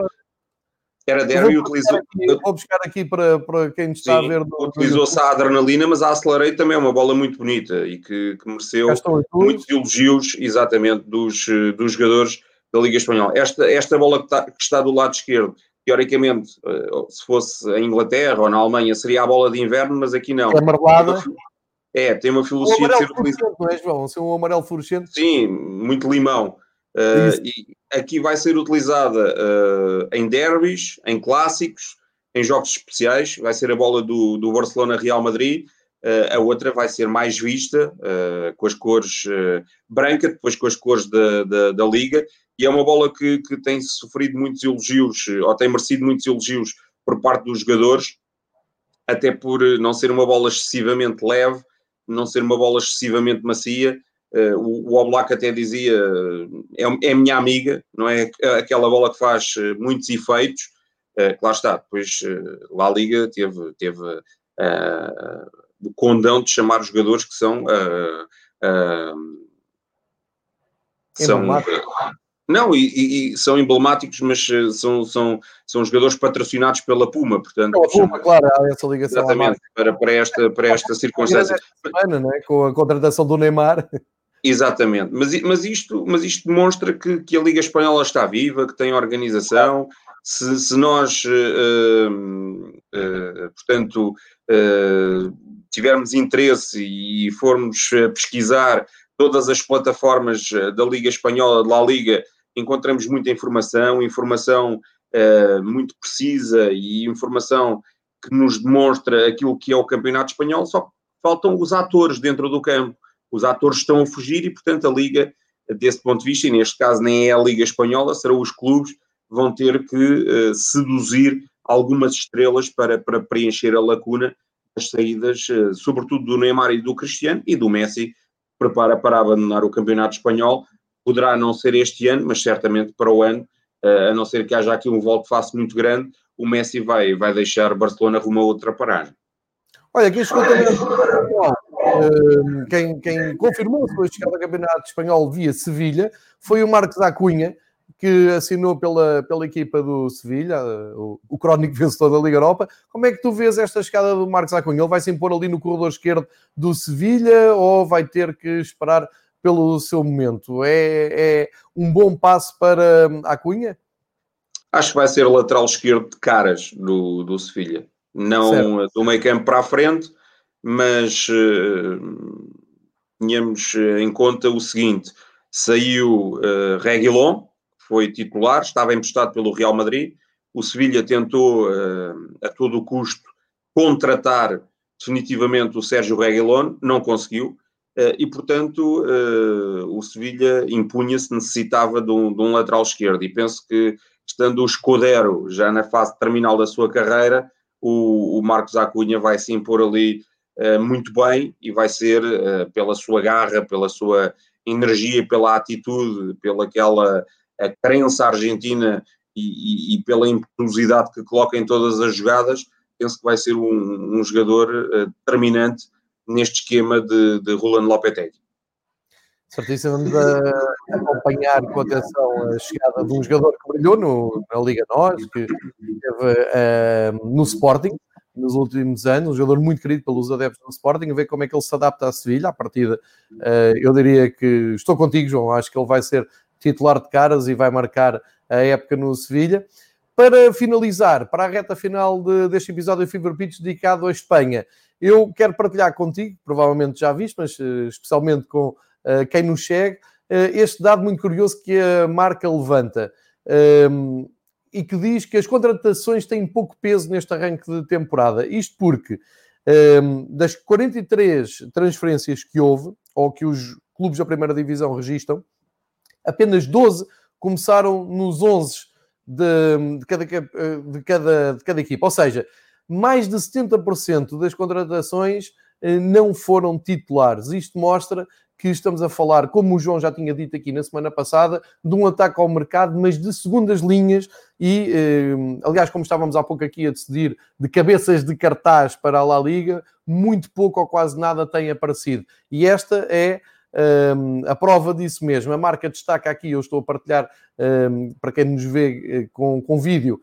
era derby vou utilizou. Aqui, vou buscar aqui para, para quem está Sim, a ver. Utilizou-se a adrenalina, mas a Accelerate também é uma bola muito bonita e que, que mereceu muitos elogios, exatamente, dos, eh, dos jogadores da Liga Espanhola. Esta, esta bola que está, que está do lado esquerdo, teoricamente, eh, se fosse a Inglaterra ou na Alemanha, seria a bola de inverno, mas aqui não. É marmelada. É, tem uma filosofia de ser utilizado. Não é, João? Ser um amarelo fluorescente. Sim, muito limão. Uh, e aqui vai ser utilizada uh, em derbys, em clássicos, em jogos especiais. Vai ser a bola do, do Barcelona Real Madrid. Uh, a outra vai ser mais vista, com as cores branca, depois com as cores da, da, da Liga, e é uma bola que, que tem sofrido muitos elogios, ou tem merecido muitos elogios por parte dos jogadores, até por não ser uma bola excessivamente leve, não ser uma bola excessivamente macia. O, o Oblak até dizia é, é minha amiga, não é aquela bola que faz eh, muitos efeitos. Lá está, depois uh, lá a Liga teve, teve uh, condão de chamar os jogadores que são. são não, e, e, são emblemáticos, mas eh, são, são, são jogadores patrocinados pela Puma, portanto. Pela Puma, claro, há essa ligação. Exatamente, para, para esta, para esta circunstância. Semana, né? Com a contratação do Neymar. Exatamente, mas, mas, isto, mas isto demonstra que, que a Liga Espanhola está viva, que tem organização. Se, se nós, uh, uh, portanto, uh, tivermos interesse e formos pesquisar todas as plataformas da Liga Espanhola, de La Liga, encontramos muita informação, informação muito precisa e informação que nos demonstra aquilo que é o Campeonato Espanhol, só faltam os atores dentro do campo. Os atores estão a fugir e, portanto, a Liga, desse ponto de vista, e neste caso nem é a Liga Espanhola, serão os clubes vão ter que uh, seduzir algumas estrelas para, para preencher a lacuna saídas, uh, sobretudo do Neymar e do Cristiano e do Messi, prepara para abandonar o Campeonato Espanhol. Poderá não ser este ano, mas certamente para o ano, uh, a não ser que haja aqui um volte-face muito grande, o Messi vai, vai deixar Barcelona rumo a outra paragem. Olha, quem também quem, quem confirmou a sua chegada ao Campeonato Espanhol via Sevilha foi o Marcos Acunha, que assinou pela, pela equipa do Sevilha, o, o crónico vencedor da Liga Europa. Como é que tu vês esta chegada do Marcos Acunha? Ele vai se impor ali no corredor esquerdo do Sevilha ou vai ter que esperar pelo seu momento? É, é um bom passo para Acunha? Acho que vai ser lateral esquerdo de caras do, do Sevilha. Não certo. do meio campo para a frente, mas uh, eh, em conta o seguinte: saiu uh, Reguilon, foi titular, estava emprestado pelo Real Madrid. O Sevilha tentou uh, a todo custo contratar definitivamente o Sérgio Reguilon, não conseguiu. Uh, e, portanto, o Sevilha impunha-se, necessitava de um, de um, lateral esquerdo. E penso que, estando o Escudero já na fase terminal da sua carreira, o, o Marcos Acunha vai se impor ali eh, muito bem e vai ser uh, pela sua garra, pela sua energia, pela atitude, pela aquela a crença argentina e, e, e, pela impetuosidade que coloca em todas as jogadas, penso que vai ser um, um jogador uh, determinante neste esquema de, de Roland Lopetegui. Certíssimo, vamos a acompanhar com atenção a chegada de um jogador que brilhou no, na Liga NOS, que esteve uh, no Sporting, nos últimos anos, um jogador muito querido pelos adeptos do Sporting, a ver como é que ele se adapta à Sevilha. À partida, uh, eu diria que estou contigo, João. Acho que ele vai ser titular de caras e vai marcar a época no Sevilha. Para finalizar, para a reta final de, deste episódio do Fever Pitch dedicado à Espanha, eu quero partilhar contigo, provavelmente já viste, mas uh, especialmente com uh, quem nos segue, este dado muito curioso que a marca levanta. Um, e que diz que as contratações têm pouco peso neste arranque de temporada. Isto porque um, ehm, das 43 transferências que houve, ou que os clubes da primeira divisão registram, apenas 12 começaram nos 11 de, de, cada, de, cada, de cada equipa. Ou seja, mais de 70% das contratações eh, não foram titulares. Isto mostra que estamos a falar, como o João já tinha dito aqui na semana passada, de um ataque ao mercado, mas de segundas linhas e, eh, aliás, como estávamos há pouco aqui a decidir, de cabeças de cartaz para a La Liga, muito pouco ou quase nada tem aparecido. E esta é um, eh, a prova disso mesmo. A marca destaca aqui, eu estou a partilhar um, para quem nos vê uh, com, com vídeo,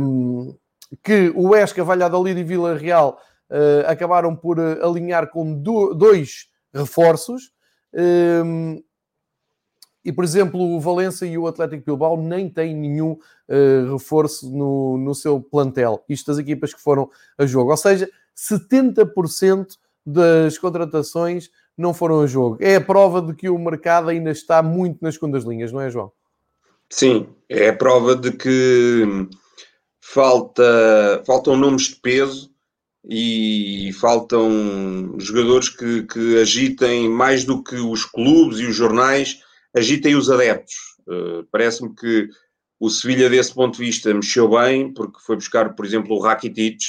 um, que o Esca, Valladolid e Vila Real uh, acabaram por uh, alinhar com do, dois reforços. E, por exemplo, o Valência e o Atlético Bilbao nem têm nenhum uh, reforço no, no seu plantel. Isto das equipas que foram a jogo. Ou seja, 70% das contratações não foram a jogo. É a prova de que o mercado ainda está muito nas segundas linhas, não é, João? Sim, é a prova de que falta, faltam nomes de peso e faltam jogadores que, que agitem mais do que os clubes e os jornais, agitem os adeptos. Uh, Parece-me que o Sevilha, desse ponto de vista, mexeu bem, porque foi buscar, por exemplo, o Rakitic,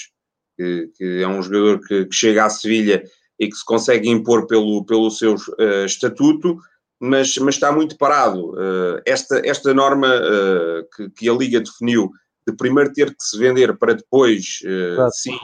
que, que é um jogador que, que, chega à Sevilha e que se consegue impor pelo, pelo seu uh, estatuto, mas, mas está muito parado. Uh, esta, esta norma que, que a Liga definiu de primeiro ter que se vender para depois, sim,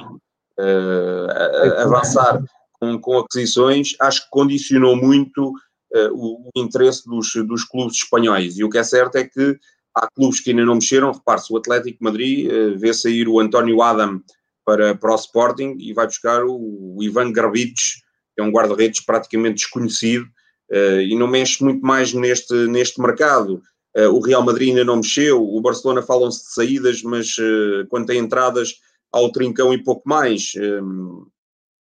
uh, avançar com, com, aquisições, acho que condicionou muito uh, o, o, interesse dos, dos clubes espanhóis. E o que é certo é que há clubes que ainda não mexeram. Repare-se, o Atlético Madrid uh, vê sair o António Adam para, para o Sporting e vai buscar o, o Ivan Garbich, que é um guarda-redes praticamente desconhecido, e não mexe muito mais neste, neste mercado. o Real Madrid ainda não mexeu, o Barcelona falam-se de saídas, mas quando tem entradas ao trincão e pouco mais.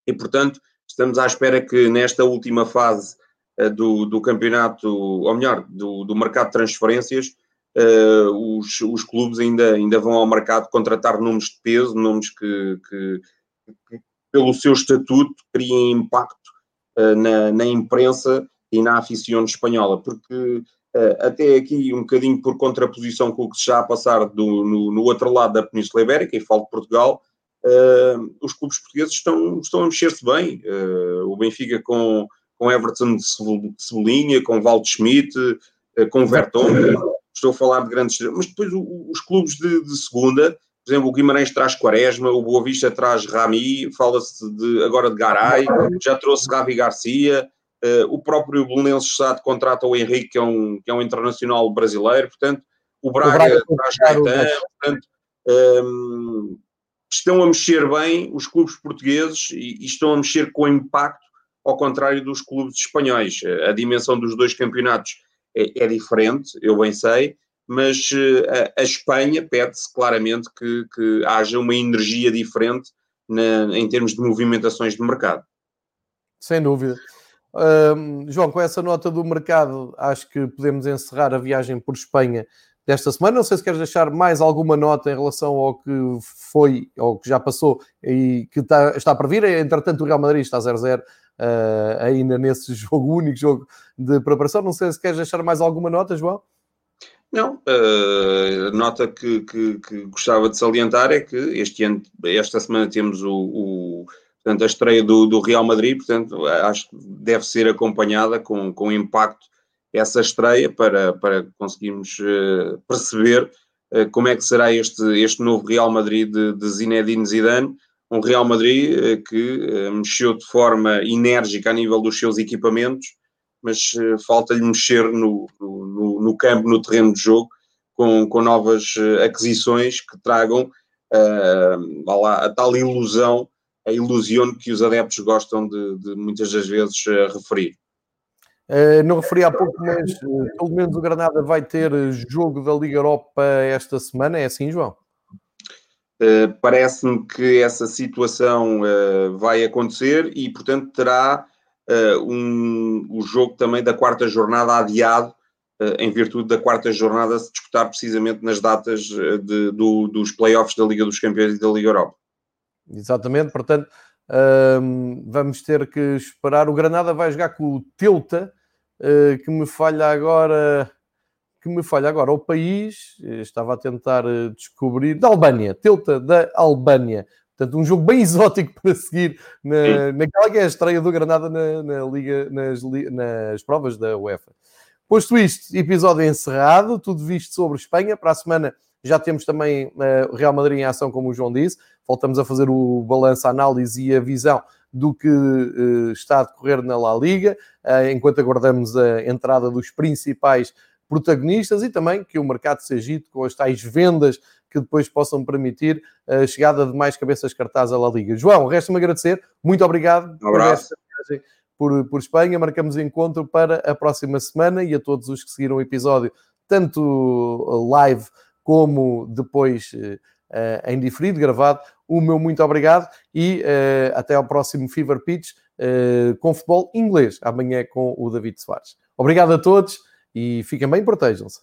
e portanto, estamos à espera que nesta última fase do, do campeonato, ou melhor, do, do mercado de transferências, uh, os, os clubes ainda, ainda vão ao mercado contratar nomes de peso, nomes que, que, que pelo seu estatuto, criem impacto uh, na, na imprensa e na aficião espanhola, porque uh, até aqui, um bocadinho por contraposição com o que se está a passar do, no, no outro lado da Península Ibérica, e falo de Portugal, uh, os clubes portugueses estão, estão a mexer-se bem. o Benfica com, com Everton de Cebolinha, com Valdo Schmidt, com Vertonghen, estou a falar de grandes mas depois o, os clubes de, de, segunda, por exemplo, o Guimarães traz Quaresma, o Boa Vista traz Rami, fala-se de, agora de Garay, já trouxe Gavi Garcia, uh, o próprio Belenenses Estado contrata o Henrique, que é, um, que é um internacional brasileiro, portanto, o Braga, o Braga traz Gaetan, portanto, um, ehm, estão a mexer bem os clubes portugueses e, e estão a mexer com impacto, ao contrário dos clubes espanhóis. A dimensão dos dois campeonatos é, é diferente, eu bem sei, mas uh, a, a, Espanha pede-se claramente que, que, haja uma energia diferente na, em termos de movimentações de mercado. Sem dúvida. João, com essa nota do mercado, acho que podemos encerrar a viagem por Espanha desta semana. Não sei se queres deixar mais alguma nota em relação ao que foi, ou que já passou e que está, está para vir. Entretanto, o Real Madrid está 0-0 uh, ainda nesse jogo, único jogo de preparação. Não sei se queres deixar mais alguma nota, João? Não, uh, nota que, que, que, gostava de salientar é que este ano, esta semana temos o, o portanto, a estreia do, do, Real Madrid, portanto, acho que deve ser acompanhada com, com impacto essa estreia para, para conseguirmos uh, perceber uh, como é que será este, este novo Real Madrid de, de Zinedine Zidane, um Real Madrid eh, que eh, mexeu de forma enérgica a nível dos seus equipamentos, mas eh, falta-lhe mexer no, no, no, campo, no terreno de jogo, com, com novas aquisições que tragam uh, lá, a tal ilusão, a ilusão que os adeptos gostam de, de muitas das vezes referir. Uh, não referi há pouco, mas uh, pelo menos o Granada vai ter jogo da Liga Europa esta semana, é assim, João? Uh, Parece-me que essa situação uh, vai acontecer e, portanto, terá uh, um, o jogo também da quarta jornada adiado, em virtude da quarta jornada se disputar precisamente nas datas de, do, dos playoffs da Liga dos Campeões e da Liga Europa. Exatamente, portanto, vamos ter que esperar. O Granada vai jogar com o Teuta, que me falha agora que me falha agora o país, eh, estava a tentar eh, descobrir, da Albânia, Teuta da Albânia. Portanto, um jogo bem exótico para seguir na, naquela que é a estreia do Granada na, na Liga, nas, nas provas da UEFA. Posto isto, episódio encerrado, tudo visto sobre Espanha. Para a semana já temos também uh, o Real Madrid em ação, como o João disse. Voltamos a fazer o balanço, a análise e a visão do que uh, está a decorrer na La Liga, uh, enquanto aguardamos a entrada dos principais protagonistas e também que o mercado se agite com as tais vendas que depois possam permitir a chegada de mais cabeças cartazes à La Liga. João, resta-me agradecer. Muito obrigado um abraço. por, por Espanha. Marcamos encontro para a próxima semana e a todos os que seguiram o episódio, tanto live como depois uh, em diferido, gravado. O meu muito obrigado e uh, até ao próximo Fever Pitch uh, com futebol inglês, amanhã com o David Soares. Obrigado a todos e fiquem bem, protejam-se.